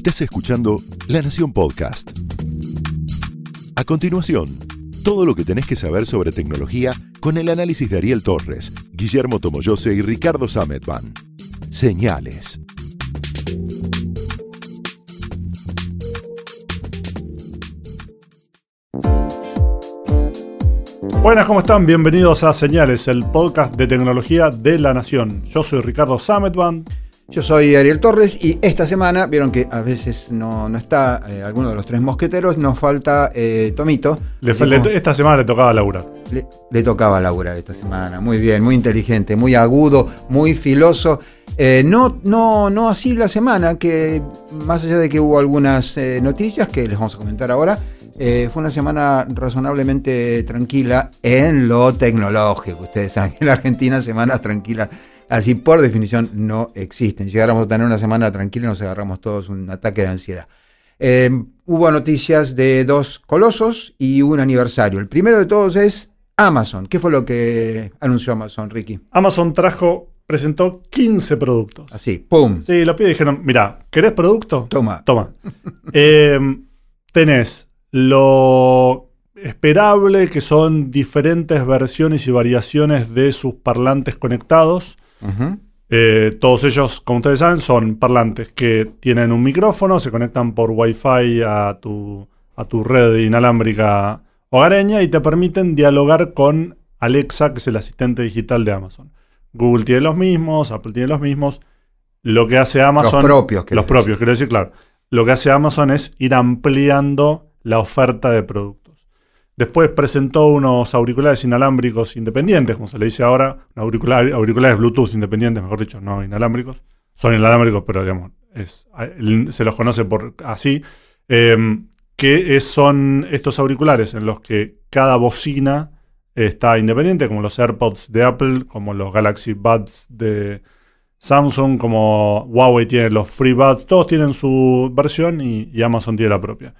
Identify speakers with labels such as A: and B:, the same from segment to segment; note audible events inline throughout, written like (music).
A: Estás escuchando La Nación Podcast. A continuación, todo lo que tenés que saber sobre tecnología con el análisis de Ariel Torres, Guillermo Tomoyose y Ricardo Sametban. Señales.
B: Buenas, ¿cómo están? Bienvenidos a Señales, el podcast de tecnología de la Nación. Yo soy Ricardo Sametban.
C: Yo soy Ariel Torres y esta semana, vieron que a veces no, no está eh, alguno de los tres mosqueteros, nos falta eh, Tomito.
B: Le-
C: Así
B: le-
C: como-
B: esta semana le tocaba laburar.
C: le, le tocaba laburar esta semana. Muy bien, muy inteligente, muy agudo, muy filoso. Eh, no, no, no así la semana, que más allá de que hubo algunas noticias que les vamos a comentar ahora, eh, fue una semana razonablemente tranquila en lo tecnológico. Ustedes saben que en la Argentina semanas tranquilas así por definición no existen. Llegáramos a tener una semana tranquila nos agarramos todos un ataque de ansiedad. Eh, hubo noticias de dos colosos y un aniversario. El primero de todos es Amazon. ¿Qué fue lo que anunció Amazon, Ricky?
B: Amazon trajo, presentó 15 productos.
C: Así, ¡pum!
B: Sí, los pibes dijeron, mira, ¿querés producto?
C: Toma.
B: Toma. (laughs) Eh, tenés lo esperable, que son diferentes versiones y variaciones de sus parlantes conectados. Eh, todos ellos, como ustedes saben, son parlantes que tienen un micrófono, se conectan por Wi-Fi a tu, a tu red inalámbrica hogareña y te permiten dialogar con Alexa, que es el asistente digital de Amazon. Google tiene los mismos, Apple tiene los mismos. Lo que hace Amazon.
C: Los propios,
B: Los propios, quiero decir, claro. Lo que hace Amazon es ir ampliando la oferta de productos. Después presentó unos auriculares inalámbricos independientes, como se le dice ahora, auricular- auriculares Bluetooth independientes, mejor dicho, no inalámbricos. Son inalámbricos, pero digamos, se los conoce por así. eh, que son estos auriculares en los que cada bocina está independiente, como los AirPods de Apple, como los Galaxy Buds de Samsung, como Huawei tiene los FreeBuds, todos tienen su versión y Amazon tiene la propia.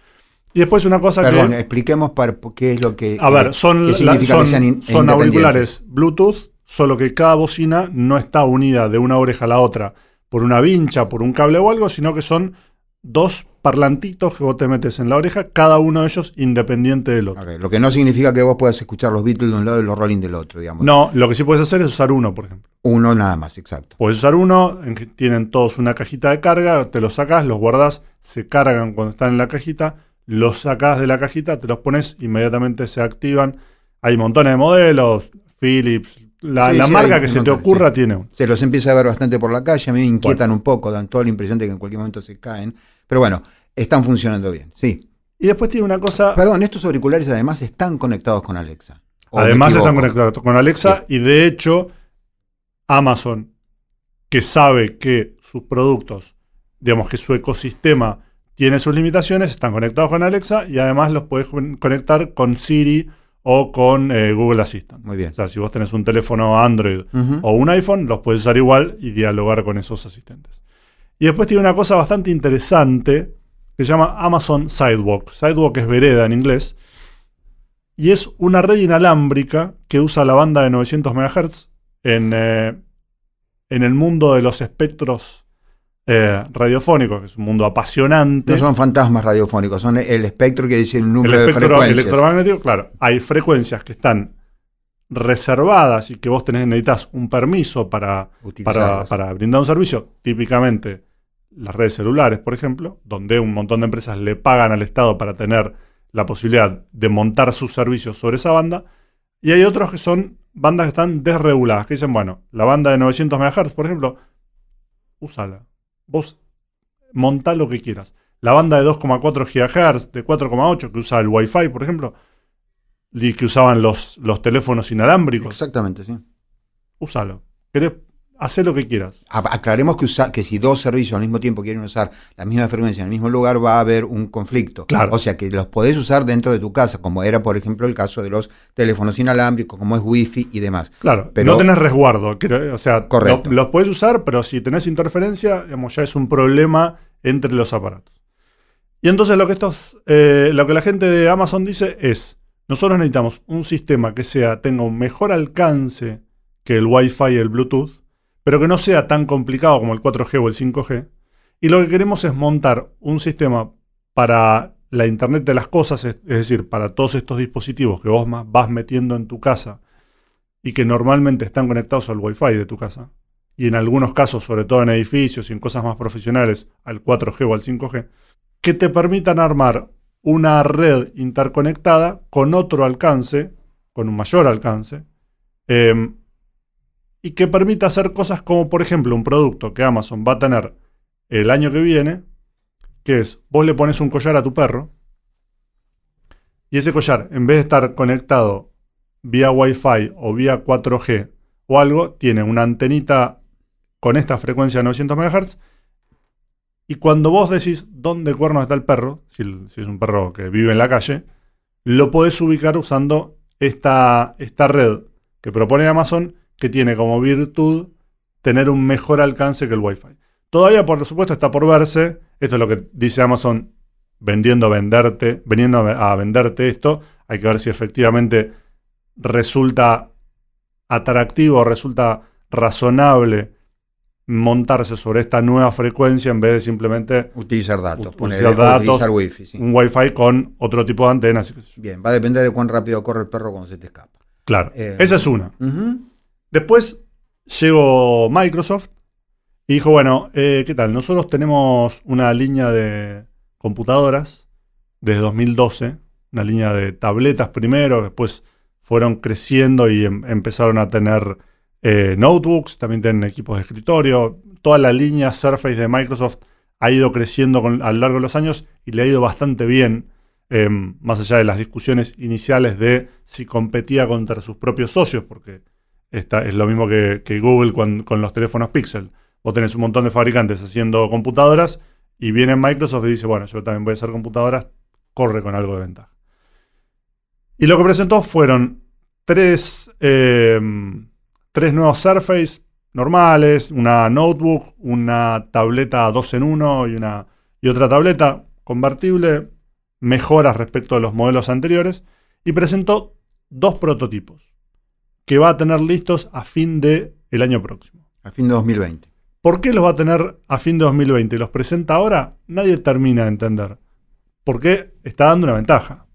B: Y después una cosa
C: Perdón,
B: que...
C: expliquemos para, qué es lo que.
B: A
C: eh,
B: ver, son,
C: qué
B: la- son,
C: que
B: son auriculares Bluetooth, solo que cada bocina no está unida de una oreja a la otra por una vincha, por un cable o algo, sino que son dos parlantitos que vos te metes en la oreja, cada uno de ellos independiente del otro.
C: Lo que no significa que vos puedas escuchar los Beatles de un lado y los Rolling del otro, digamos.
B: No, lo que sí puedes hacer es usar uno, por ejemplo.
C: Uno nada más, exacto.
B: Puedes usar uno, en que tienen todos una cajita de carga, te los sacas, los guardas, se cargan cuando están en la cajita, los sacas de la cajita, te los pones, inmediatamente se activan. Hay montones de modelos, Philips, la,
C: Sí,
B: la
C: sí,
B: marca que se te ocurra
C: sí.
B: tiene.
C: Se los empieza a ver bastante por la calle, a mí me inquietan un poco, dan toda la impresión de que en cualquier momento se caen. Pero bueno, están funcionando bien, sí.
B: Y después tiene una cosa,
C: Perdón, estos auriculares además están conectados con Alexa. ¿O me
B: además están conectados con Alexa y de hecho Amazon, que sabe que sus productos, digamos que su ecosistema tiene sus limitaciones, están conectados con Alexa y además los puedes con- conectar con Siri o con eh, Google Assistant.
C: Muy bien.
B: O sea, si vos tenés un teléfono Android o un iPhone, los puedes usar igual y dialogar con esos asistentes. Y después tiene una cosa bastante interesante que se llama Amazon Sidewalk. Sidewalk es vereda en inglés. Y es una red inalámbrica que usa la banda de 900 MHz en, eh, en el mundo de los espectros eh, radiofónicos, que es un mundo apasionante.
C: No son fantasmas radiofónicos, son el espectro que dice el
B: el
C: número de
B: espectro
C: frecuencias.
B: electromagnético, claro, hay frecuencias que están reservadas y que vos tenés, necesitas un permiso para, para brindar un servicio, típicamente las redes celulares, por ejemplo, donde un montón de empresas le pagan al Estado para tener la posibilidad de montar sus servicios sobre esa banda, y hay otros que son bandas que están desreguladas, que dicen, bueno, la banda de 900 MHz, por ejemplo, úsala. Vos montá lo que quieras. La banda de 2,4 GHz, de 4,8, que usa el Wi-Fi, por ejemplo, y que usaban los, los teléfonos inalámbricos,
C: Exactamente, sí.
B: úsalo. Querés, hacé lo que quieras.
C: Aclaremos que, usa- que si dos servicios al mismo tiempo quieren usar la misma frecuencia en el mismo lugar, va a haber un conflicto.
B: Claro.
C: O sea que los podés usar dentro de tu casa, como era, por ejemplo, el caso de los teléfonos inalámbricos, como es Wi-Fi y demás.
B: Claro,
C: Pero-
B: no tenés resguardo. o sea,
C: Correcto.
B: lo- los podés usar, pero si tenés interferencia, digamos, ya es un problema entre los aparatos. Y entonces lo que estos, eh, lo que la gente de Amazon dice es, nosotros necesitamos un sistema que sea, tenga un mejor alcance que el Wi-Fi y el Bluetooth, pero que no sea tan complicado como el 4G o el 5G, Y lo que queremos es montar un sistema para la Internet de las cosas, es, decir, para todos estos dispositivos que vos vas metiendo en tu casa y que normalmente están conectados al Wi-Fi de tu casa, y en algunos casos, sobre todo en edificios y en cosas más profesionales, al 4G o al 5G, que te permitan armar una red interconectada con otro alcance, con un mayor alcance, em, y que permita hacer cosas como, por ejemplo, un producto que Amazon va a tener el año que viene, que es, vos le pones un collar a tu perro, y ese collar, en vez de estar conectado vía Wi-Fi o vía 4G o algo, tiene una antenita con esta frecuencia de 900 MHz. Y cuando vos decís dónde cuerno está el perro, si, si es un perro que vive en la calle, lo podés ubicar usando esta, esta red que propone Amazon, que tiene como virtud tener un mejor alcance que el Wi-Fi. Todavía, por supuesto, está por verse. Esto es lo que dice Amazon vendiendo a venderte, veniendo a venderte esto. Hay que ver si efectivamente resulta atractivo, resulta razonable montarse sobre esta nueva frecuencia en vez de simplemente
C: Utilizar datos, poner,
B: datos,
C: utilizar wifi. sí.
B: un Wi-Fi con otro tipo de antenas.
C: Bien, va a depender de cuán rápido corre el perro cuando se te escapa.
B: Claro,
C: Eh,
B: esa es una. Después llegó Microsoft y dijo, bueno, eh, ¿qué tal? Nosotros tenemos una línea de computadoras desde 2012, una línea de tabletas primero, después fueron creciendo y em- empezaron a tener eh, notebooks, también tienen equipos de escritorio. Toda la línea Surface de Microsoft ha ido creciendo con- a lo largo de los años y le ha ido bastante bien, em, más allá de las discusiones iniciales de si competía contra sus propios socios, porque es lo mismo que, Google con, los teléfonos Pixel. Vos tenés un montón de fabricantes haciendo computadoras y viene Microsoft y dice, bueno, yo también voy a hacer computadoras, corre con algo de ventaja. Y lo que presentó fueron tres, eh, tres nuevos Surface normales, una notebook, una tableta 2 en 1 y, y otra tableta convertible, mejoras respecto de los modelos anteriores, y presentó dos prototipos que va a tener listos a fin de el año próximo.
C: A fin de 2020.
B: ¿Por qué los va a tener a fin de 2020 y los presenta ahora? Nadie termina de entender. Porque está dando una ventaja.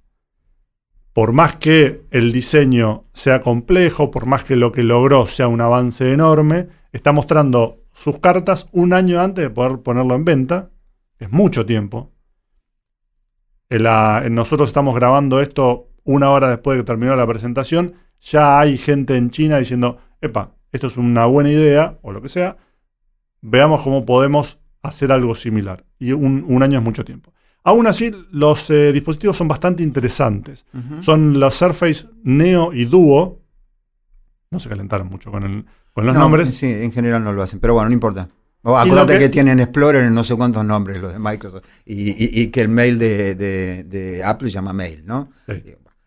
B: Por más que el diseño sea complejo, por más que lo que logró sea un avance enorme, está mostrando sus cartas un año antes de poder ponerlo en venta. Es mucho tiempo. En la- en nosotros estamos grabando esto una hora después de que terminó la presentación. Ya hay gente en China diciendo, epa, esto es una buena idea, o lo que sea. Veamos cómo podemos hacer algo similar. Y un, un año es mucho tiempo. Aún así, los eh, dispositivos son bastante interesantes. Son los Surface Neo y Duo. No se calentaron mucho con, el- con los
C: No,
B: nombres.
C: Sí, en general no lo hacen, pero bueno, no importa. Acuérdate
B: que-
C: que... tienen Explorer en no sé cuántos nombres los de Microsoft y, y- y que el mail de, de- de Apple se llama mail, ¿no?
B: Sí.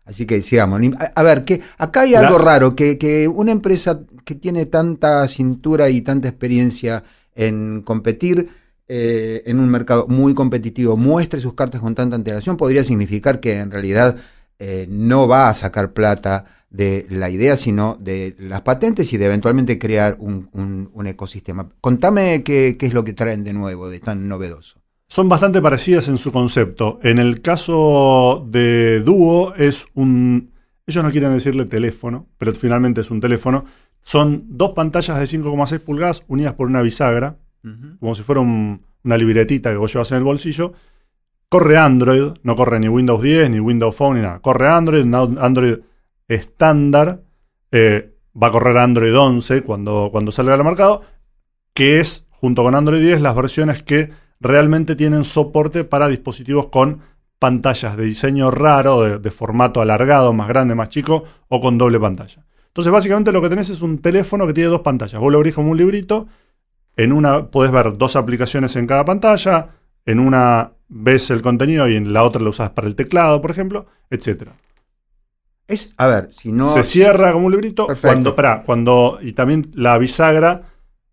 C: Así que sigamos. A, ver, que acá hay algo raro, que, que una empresa que tiene tanta cintura y tanta experiencia en competir eh, en un mercado muy competitivo muestre sus cartas con tanta antelación, podría significar que en realidad eh, no va a sacar plata de la idea, sino de las patentes y de eventualmente crear un, un- un ecosistema. Contame qué, qué es lo que traen de nuevo, de tan novedoso.
B: Son bastante parecidas en su concepto. En el caso de Duo es un... Ellos no quieren decirle teléfono, pero finalmente es un teléfono. Son dos pantallas de 5,6 pulgadas unidas por una bisagra, como si fuera un- una libretita que vos llevas en el bolsillo. Corre Android, no corre ni Windows 10, ni Windows Phone, ni nada. Corre Android, Android estándar. eh, va a correr Android 11 cuando, cuando salga al mercado, que es, junto con Android 10, las versiones que realmente tienen soporte para dispositivos con pantallas de diseño raro, de, de formato alargado, más grande, más chico, o con doble pantalla. Entonces, básicamente lo que tenés es un teléfono que tiene dos pantallas. Vos lo abrís como un librito, en una podés ver dos aplicaciones en cada pantalla, en una ves el contenido y en la otra lo usás para el teclado, por ejemplo, etcétera.
C: Es, a ver, si no.
B: Se cierra como un librito
C: Perfecto.
B: cuando, pará, cuando y también la bisagra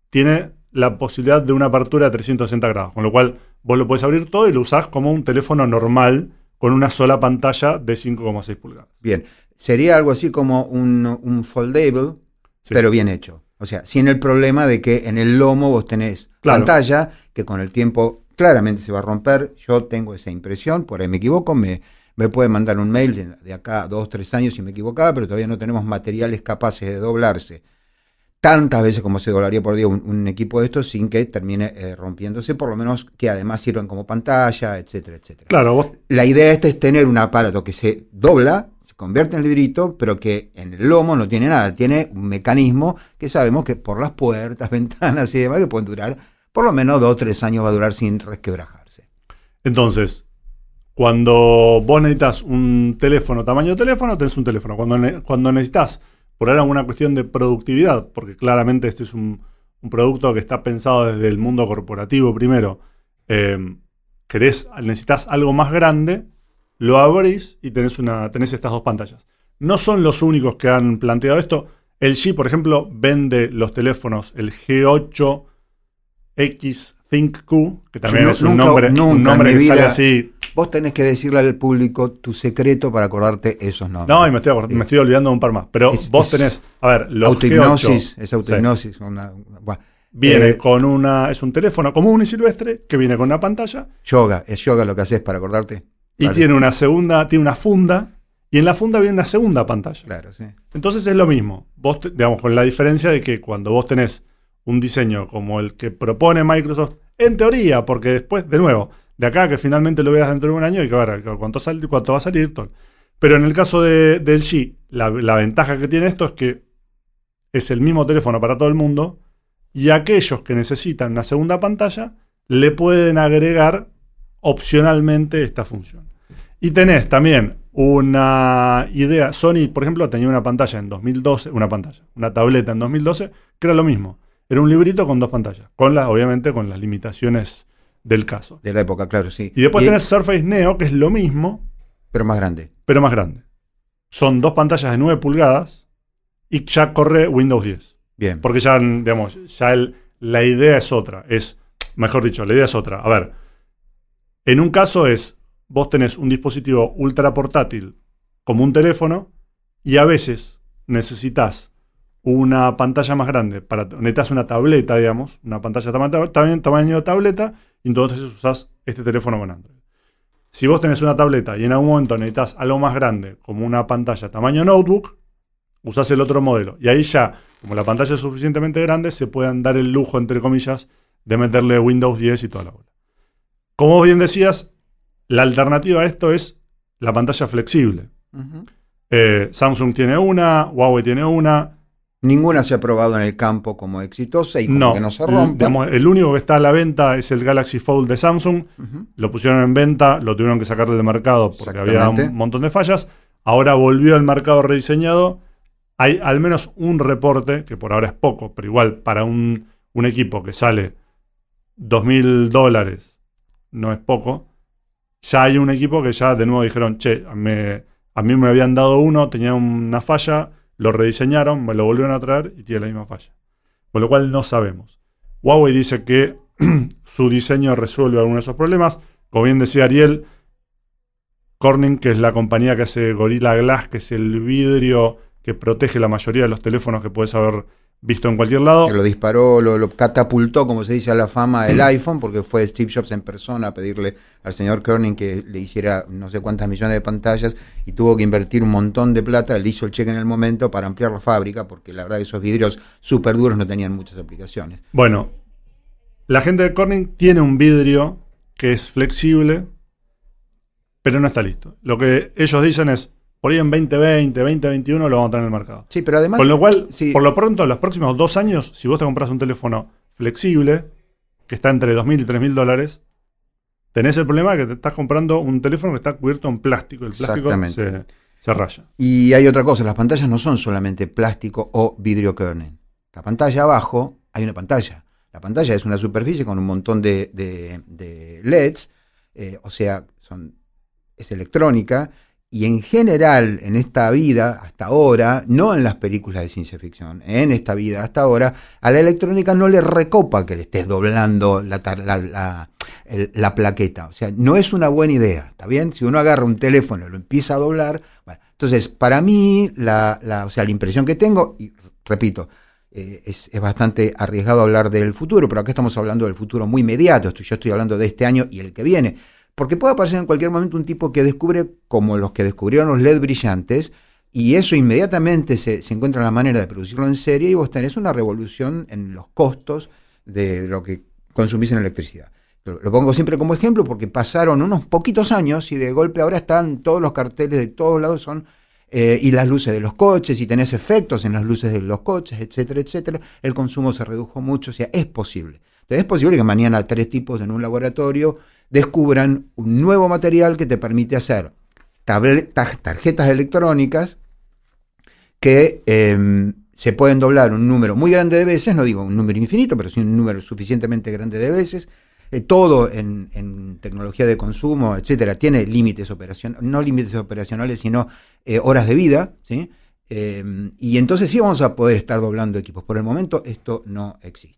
B: tiene la posibilidad de una apertura de 360 grados, con lo cual vos lo podés abrir todo y lo usás como un teléfono normal con una sola pantalla de 5,6 pulgadas.
C: Bien, sería algo así como un, un foldable,
B: Sí.
C: pero bien hecho. O sea, sin el problema de que en el lomo vos tenés
B: Claro.
C: pantalla que con el tiempo claramente se va a romper. Yo tengo esa impresión, por ahí me equivoco, me, me puede mandar un mail de, de acá a dos, tres años si me equivocaba, pero todavía no tenemos materiales capaces de doblarse tantas veces como se doblaría por día un, equipo de estos sin que termine eh, rompiéndose, por lo menos que además sirvan como pantalla, etcétera, etcétera.
B: Claro,
C: La idea esta es tener un aparato que se dobla, se convierte en librito, pero que en el lomo no tiene nada, tiene un mecanismo que sabemos que por las puertas, (laughs) ventanas y demás que pueden durar por lo menos dos o tres años va a durar sin resquebrajarse.
B: Entonces, cuando vos necesitas un teléfono, tamaño de teléfono, tenés un teléfono. Cuando, cuando necesitas por ahora una cuestión de productividad, porque claramente este es un, producto que está pensado desde el mundo corporativo primero. Eh, querés, necesitas algo más grande, lo abrís y tenés, una, tenés estas dos pantallas. No son los únicos que han planteado esto. El G, por ejemplo, vende los teléfonos, el G8X ThinkQ, que también es un nombre, un nombre que sale así
C: Vos tenés que decirle al público tu secreto para acordarte esos nombres.
B: No, y me estoy, me estoy olvidando un par más. Pero vos tenés, a ver,
C: los Autohipnosis, es autohipnosis.
B: viene eh, con una, es un teléfono común y silvestre que viene con una pantalla.
C: Yoga, es yoga lo que haces para acordarte.
B: Y tiene una segunda, tiene una funda, y en la funda viene una segunda pantalla.
C: Claro, sí.
B: Entonces es lo mismo. Vos, digamos, con la diferencia de que cuando vos tenés un diseño como el que propone Microsoft, en teoría, porque después, de nuevo, de acá que finalmente lo veas dentro de un año y que ver cuánto, cuánto va a salir. Pero en el caso de, del G, la, ventaja que tiene esto es que es el mismo teléfono para todo el mundo y aquellos que necesitan una segunda pantalla le pueden agregar opcionalmente esta función. Y tenés también una idea. Sony, por ejemplo, tenía una pantalla en 2012, una pantalla, una tableta en 2012, que era lo mismo. Era un librito con dos pantallas, con las, obviamente, con las limitaciones del caso.
C: De la época, claro, sí.
B: Y después tenés Surface Neo, que es lo mismo.
C: Pero más grande.
B: Pero más grande. Son dos pantallas de 9 pulgadas y ya corre Windows 10.
C: Bien.
B: Porque ya, digamos, ya la idea es otra. Es, mejor dicho, la idea es otra. A ver, en un caso es, vos tenés un dispositivo ultra portátil como un teléfono y a veces necesitas una pantalla más grande, para, necesitas una tableta, digamos, una pantalla también tamaño de tableta entonces usás este teléfono con Android. Si vos tenés una tableta y en algún momento necesitas algo más grande, como una pantalla tamaño notebook, usás el otro modelo. Y ahí ya, como la pantalla es suficientemente grande, se pueden dar el lujo, entre comillas, de meterle Windows 10 y toda la bola. Como bien decías, la alternativa a esto es la pantalla flexible. Eh, Samsung tiene una, Huawei tiene una,
C: Ninguna se ha probado en el campo como exitosa y como que no se rompe.
B: el único que está a la venta es el Galaxy Fold de Samsung. Lo pusieron en venta, lo tuvieron que sacar del mercado porque había un montón de fallas. Ahora volvió al mercado rediseñado. Hay al menos un reporte, que por ahora es poco, pero igual para un, equipo que sale 2.000 dólares, no es poco. Ya hay un equipo que ya de nuevo dijeron, che, a mí me habían dado uno, tenía una falla lo rediseñaron, me lo volvieron a traer y tiene la misma falla. Con lo cual no sabemos. Huawei dice que (clears throat) su diseño resuelve algunos de esos problemas. Como bien decía Ariel, Corning, que es la compañía que hace Gorilla Glass, que es el vidrio que protege la mayoría de los teléfonos que puedes haber visto en cualquier lado.
C: Que lo disparó, lo, catapultó, como se dice, a la fama el iPhone, porque fue Steve Jobs en persona a pedirle al señor Kerning que le hiciera no sé cuántas millones de pantallas y tuvo que invertir un montón de plata. Le hizo el cheque en el momento para ampliar la fábrica, porque la verdad que esos vidrios súper duros no tenían muchas aplicaciones.
B: Bueno, la gente de Corning tiene un vidrio que es flexible, pero no está listo. Lo que ellos dicen es, por ahí en 2020, 2021 lo vamos a tener en el mercado.
C: Sí, pero además.
B: Con lo cual, por lo pronto, en los próximos dos años, si vos te compras un teléfono flexible, que está entre 2.000 y 3.000 dólares, tenés el problema de que te estás comprando un teléfono que está cubierto en plástico. El plástico se, se, raya.
C: Y hay otra cosa: las pantallas no son solamente plástico o vidrio kernel. La pantalla abajo, hay una pantalla. La pantalla es una superficie con un montón de, LEDs, eh, o sea, son, es electrónica y en general en esta vida, hasta ahora, no en las películas de ciencia ficción, en esta vida hasta ahora, a la electrónica no le recopa que le estés doblando la, la, plaqueta. O sea, no es una buena idea, ¿está bien? Si uno agarra un teléfono y lo empieza a doblar, bueno, entonces para mí, la, o sea, la impresión que tengo, y repito, eh, es, bastante arriesgado hablar del futuro, pero acá estamos hablando del futuro muy inmediato. yo estoy hablando de este año y el que viene. Porque puede aparecer en cualquier momento un tipo que descubre, como los que descubrieron los LED brillantes, y eso inmediatamente se, encuentra la manera de producirlo en serie y vos tenés una revolución en los costos de lo que consumís en electricidad. Lo pongo siempre como ejemplo porque pasaron unos poquitos años y de golpe ahora están todos los carteles de todos lados son eh, y las luces de los coches y tenés efectos en las luces de los coches, etcétera, etcétera. El consumo se redujo mucho, o sea, es posible. Entonces es posible que mañana tres tipos en un laboratorio descubran un nuevo material que te permite hacer tarjetas electrónicas que em, se pueden doblar un número muy grande de veces, no digo un número infinito, pero sí un número suficientemente grande de veces. Eh, todo en, tecnología de consumo, etcétera, tiene límites operacionales, no límites operacionales, sino eh, horas de vida, ¿sí? Em, y entonces sí vamos a poder estar doblando equipos. Por el momento esto no existe.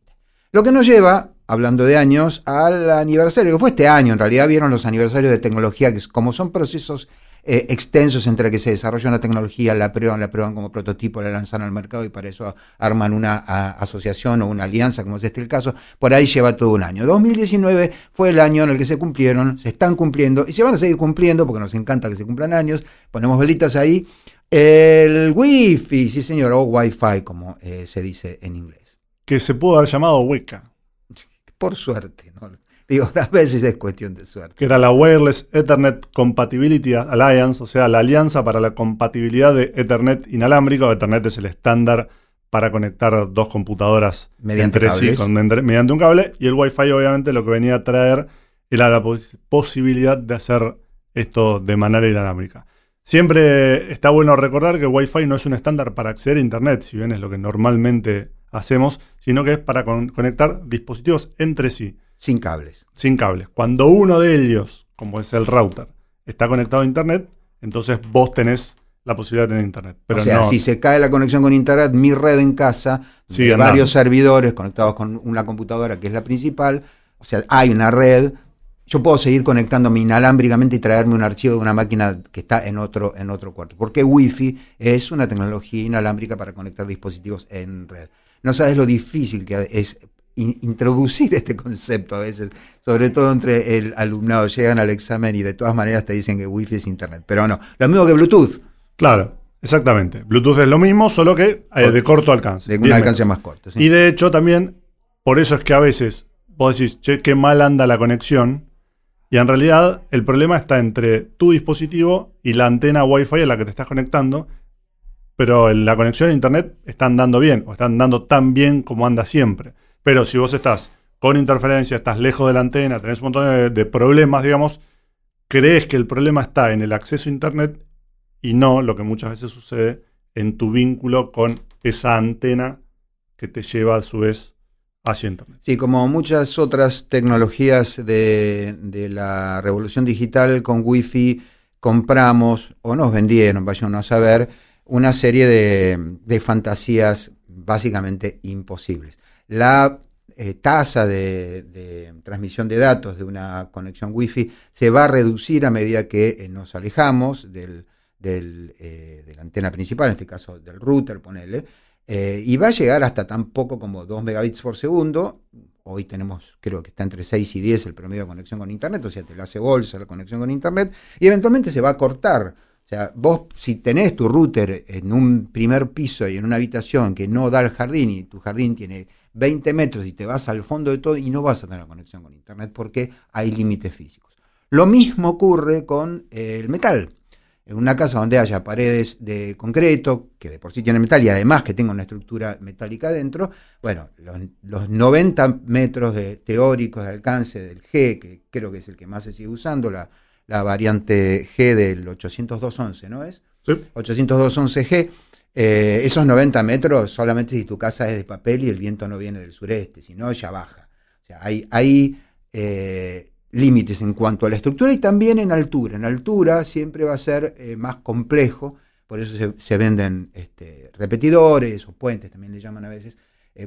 C: Lo que nos lleva, hablando de años, al aniversario, que fue este año, en realidad vieron los aniversarios de tecnología, que como son procesos eh, extensos entre que se desarrolla una tecnología, la prueban, la prueban como prototipo, la lanzan al mercado y para eso arman una asociación o una alianza, como es este el caso, por ahí lleva todo un año. 2019 fue el año en el que se cumplieron, se están cumpliendo y se van a seguir cumpliendo porque nos encanta que se cumplan años, ponemos velitas ahí. El Wi-Fi, sí señor, o Wi-Fi como eh, se dice en inglés.
B: Que se pudo haber llamado Wicca.
C: Por suerte, ¿no? Digo, (laughs) a veces es cuestión de suerte.
B: Que era la Wireless Ethernet Compatibility Alliance, o sea, la alianza para la compatibilidad de Ethernet inalámbrico. Ethernet es el estándar para conectar dos computadoras
C: mediante entre sí
B: mediante un cable. Y el Wi-Fi, obviamente, lo que venía a traer era la posibilidad de hacer esto de manera inalámbrica. Siempre está bueno recordar que Wi-Fi no es un estándar para acceder a Internet, si bien es lo que normalmente hacemos, sino que es para conectar dispositivos entre sí.
C: Sin cables.
B: Sin cables. Cuando uno de ellos, como es el router, está conectado a Internet, entonces vos tenés la posibilidad de tener Internet.
C: Pero o sea, si se cae la conexión con Internet, mi red en casa, de varios servidores conectados con una computadora que es la principal, o sea, hay una red, yo puedo seguir conectándome inalámbricamente y traerme un archivo de una máquina que está en otro, en otro cuarto. Porque Wi-Fi es una tecnología inalámbrica para conectar dispositivos en red. No sabes lo difícil que es introducir este concepto a veces, sobre todo entre el alumnado. Llegan al examen y de todas maneras te dicen que Wi-Fi es Internet, pero no, lo mismo que Bluetooth.
B: Claro, exactamente. Bluetooth es lo mismo, solo que eh, de corto alcance.
C: De un alcance más corto.
B: Y de hecho también, por eso es que a veces vos decís, che, qué mal anda la conexión. Y en realidad el problema está entre tu dispositivo y la antena Wi-Fi a la que te estás conectando. Pero la conexión a Internet está andando bien, o está andando tan bien como anda siempre. Pero si vos estás con interferencia, estás lejos de la antena, tenés un montón de, problemas, digamos, crees que el problema está en el acceso a Internet y no lo que muchas veces sucede en tu vínculo con esa antena que te lleva a su vez hacia Internet.
C: Sí, como muchas otras tecnologías de, la revolución digital con Wi-Fi, compramos o nos vendieron, vayan a saber, una serie de, fantasías básicamente imposibles la eh, tasa de, transmisión de datos de una conexión Wi-Fi se va a reducir a medida que eh, nos alejamos del, eh, de la antena principal, en este caso del router, ponele, y va a llegar hasta tan poco como 2 megabits por segundo. Hoy tenemos, creo que está entre 6 y 10 el promedio de conexión con Internet, o sea, te la hace bolsa la conexión con Internet, y eventualmente se va a cortar. O sea, vos si tenés tu router en un primer piso y en una habitación que no da al jardín y tu jardín tiene 20 metros y te vas al fondo de todo y no vas a tener conexión con Internet porque hay límites físicos. Lo mismo ocurre con el metal. En una casa donde haya paredes de concreto, que de por sí tiene metal y además que tenga una estructura metálica dentro, bueno, los, 90 metros de, teóricos de alcance del G, que creo que es el que más se sigue usando, la, la variante G del 802.11, ¿no es? Sí. 802.11G eh, esos 90 metros solamente si tu casa es de papel y el viento no viene del sureste, si no, ya baja. O sea, hay, hay eh, límites en cuanto a la estructura y también en altura. En altura siempre va a ser eh, más complejo, por eso se, venden este, repetidores o puentes, también le llaman a veces,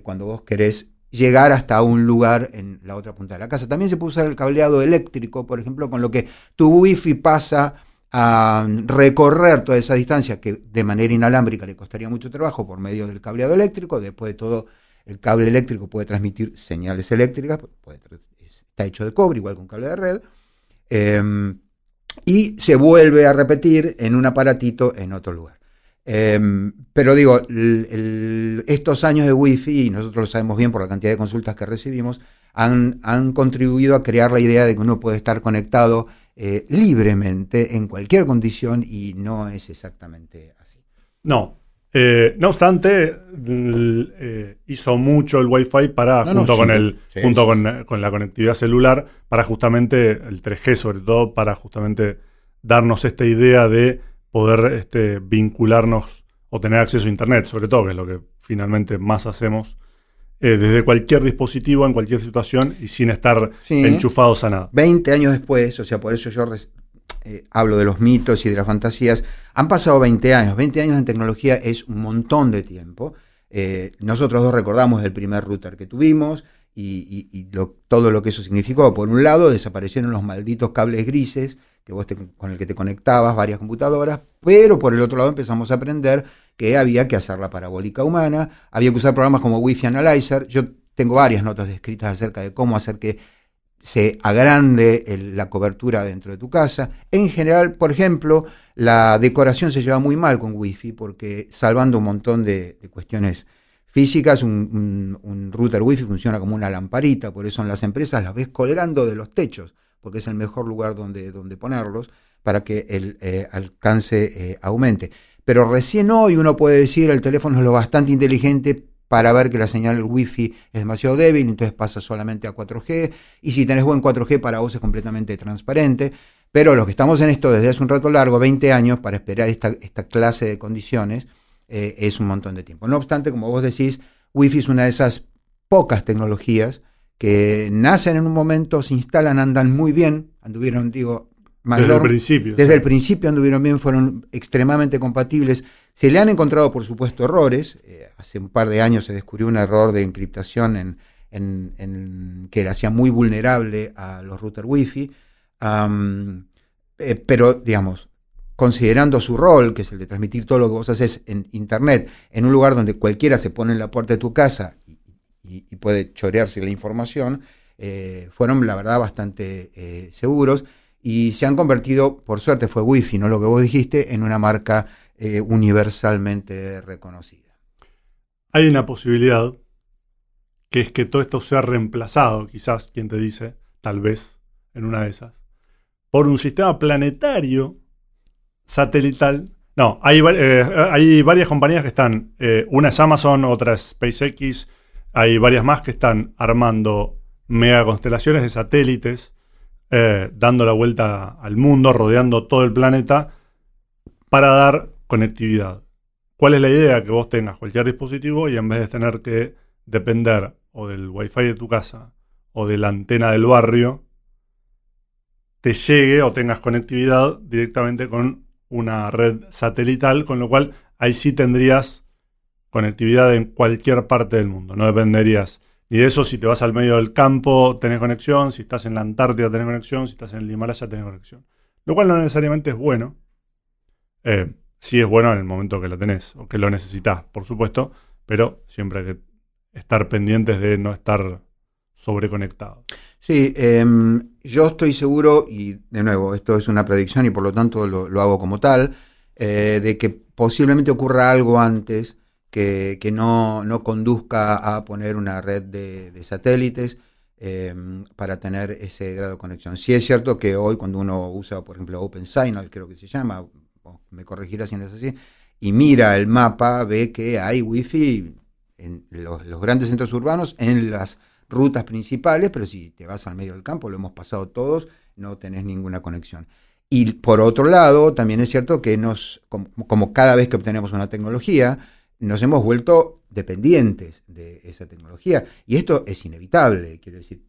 C: cuando vos querés llegar hasta un lugar en la otra punta de la casa. También se puede usar el cableado eléctrico, por ejemplo, con lo que tu wifi pasa a recorrer toda esa distancia que de manera inalámbrica le costaría mucho trabajo por medio del cableado eléctrico. Después de todo, el cable eléctrico puede transmitir señales eléctricas, está hecho de cobre, igual que un cable de red. Em, y se vuelve a repetir en un aparatito en otro lugar. Em, pero digo, estos años de Wi-Fi, y nosotros lo sabemos bien por la cantidad de consultas que recibimos, han, han contribuido a crear la idea de que uno puede estar conectado eh, libremente en cualquier condición y no es exactamente así.
B: No. Eh, no obstante, eh, hizo mucho el Wi-Fi para, junto, con, el, junto con, la conectividad celular, para justamente, el 3G sobre todo, para justamente darnos esta idea de poder este, vincularnos o tener acceso a Internet, sobre todo, que es lo que finalmente más hacemos eh, desde cualquier dispositivo, en cualquier situación y sin estar enchufados a nada.
C: 20 años después, o sea, por eso yo eh, hablo de los mitos y de las fantasías, han pasado 20 años. 20 años en tecnología es un montón de tiempo. Eh, nosotros dos recordamos el primer router que tuvimos y, todo lo que eso significó. Por un lado, desaparecieron los malditos cables grises que vos con el que te conectabas varias computadoras, pero por el otro lado empezamos a aprender que había que hacer la parabólica humana, había que usar programas como Wi-Fi Analyzer. Yo tengo varias notas escritas acerca de cómo hacer que se agrande la cobertura dentro de tu casa. En general, por ejemplo, la decoración se lleva muy mal con Wi-Fi porque salvando un montón de, cuestiones físicas, un, router Wi-Fi funciona como una lamparita, por eso en las empresas las ves colgando de los techos, porque es el mejor lugar donde, donde ponerlos para que el eh, alcance eh, aumente. Pero recién hoy uno puede decir el teléfono es lo bastante inteligente para ver que la señal Wi-Fi es demasiado débil, entonces pasa solamente a 4G. Y si tenés buen 4G para vos es completamente transparente. Pero los que estamos en esto desde hace un rato largo, 20 años, para esperar esta, esta clase de condiciones, eh, es un montón de tiempo. No obstante, como vos decís, Wi-Fi es una de esas pocas tecnologías que nacen en un momento, se instalan, andan muy bien, anduvieron, digo,
B: desde el principio.
C: Desde el principio anduvieron bien, fueron extremadamente compatibles. Se le han encontrado, por supuesto, errores. Eh, hace un par de años se descubrió un error de encriptación en, en, que le hacía muy vulnerable a los routers Wi-Fi. Eh, pero, digamos, considerando su rol, que es el de transmitir todo lo que vos haces en Internet, en un lugar donde cualquiera se pone en la puerta de tu casa y, puede chorearse la información, eh, fueron, la verdad, bastante seguros y se han convertido, por suerte fue Wi-Fi, no lo que vos dijiste, en una marca eh, universalmente reconocida.
B: Hay una posibilidad que es que todo esto sea reemplazado, quizás, quien te dice, tal vez, en una de esas, por un sistema planetario satelital. No, hay, eh, hay varias compañías que están, eh, una es Amazon, otra es SpaceX, hay varias más que están armando mega constelaciones de satélites eh, dando la vuelta al mundo, rodeando todo el planeta, para dar conectividad. ¿Cuál es la idea? Que vos tengas cualquier dispositivo y en vez de tener que depender o del wifi de tu casa o de la antena del barrio, te llegue o tengas conectividad directamente con una red satelital, con lo cual ahí sí tendrías conectividad en cualquier parte del mundo. No dependerías y de eso, si te vas al medio del campo, tenés conexión, si estás en la Antártida, tenés conexión, si estás en el Himalaya, tenés conexión. Lo cual no necesariamente es bueno. Eh, sí es bueno en el momento que lo tenés, o que lo necesitas, por supuesto, pero siempre hay que estar pendientes de no estar sobreconectado.
C: Sí, em, yo estoy seguro, y de nuevo, esto es una predicción y por lo tanto lo, hago como tal, eh, de que posiblemente ocurra algo antes que, no, conduzca a poner una red de, satélites em, para tener ese grado de conexión. Sí es cierto que hoy cuando uno usa, por ejemplo, OpenSignal, creo que se llama, me corregirá si no es así, y mira el mapa, ve que hay wifi en los, los grandes centros urbanos, en las rutas principales, pero si te vas al medio del campo, lo hemos pasado todos, no tenés ninguna conexión. Y por otro lado, también es cierto que nos, como cada vez que obtenemos una tecnología, nos hemos vuelto dependientes de esa tecnología. Y esto es inevitable, quiero decir.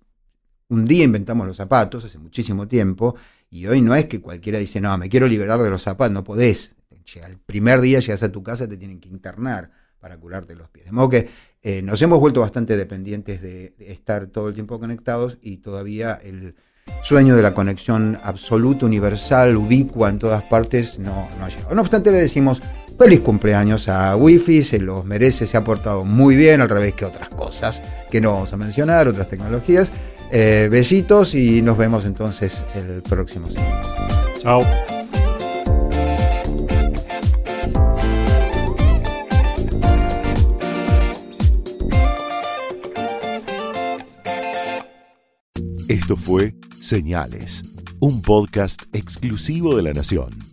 C: Un día inventamos los zapatos, hace muchísimo tiempo, y hoy no es que cualquiera dice, no, me quiero liberar de los zapatos, no podés. El primer día llegas a tu casa, te tienen que internar para curarte los pies. De modo que eh, nos hemos vuelto bastante dependientes de, estar todo el tiempo conectados y todavía el, sueño de la conexión absoluta, universal, ubicua en todas partes, no, no ha llegado. No obstante, le decimos feliz cumpleaños a Wi-Fi, se los merece, se ha portado muy bien, al revés que otras cosas que no vamos a mencionar, otras tecnologías. Eh, besitos y nos vemos entonces el próximo sábado.
B: Chao.
A: Esto fue Señales, un podcast exclusivo de La Nación.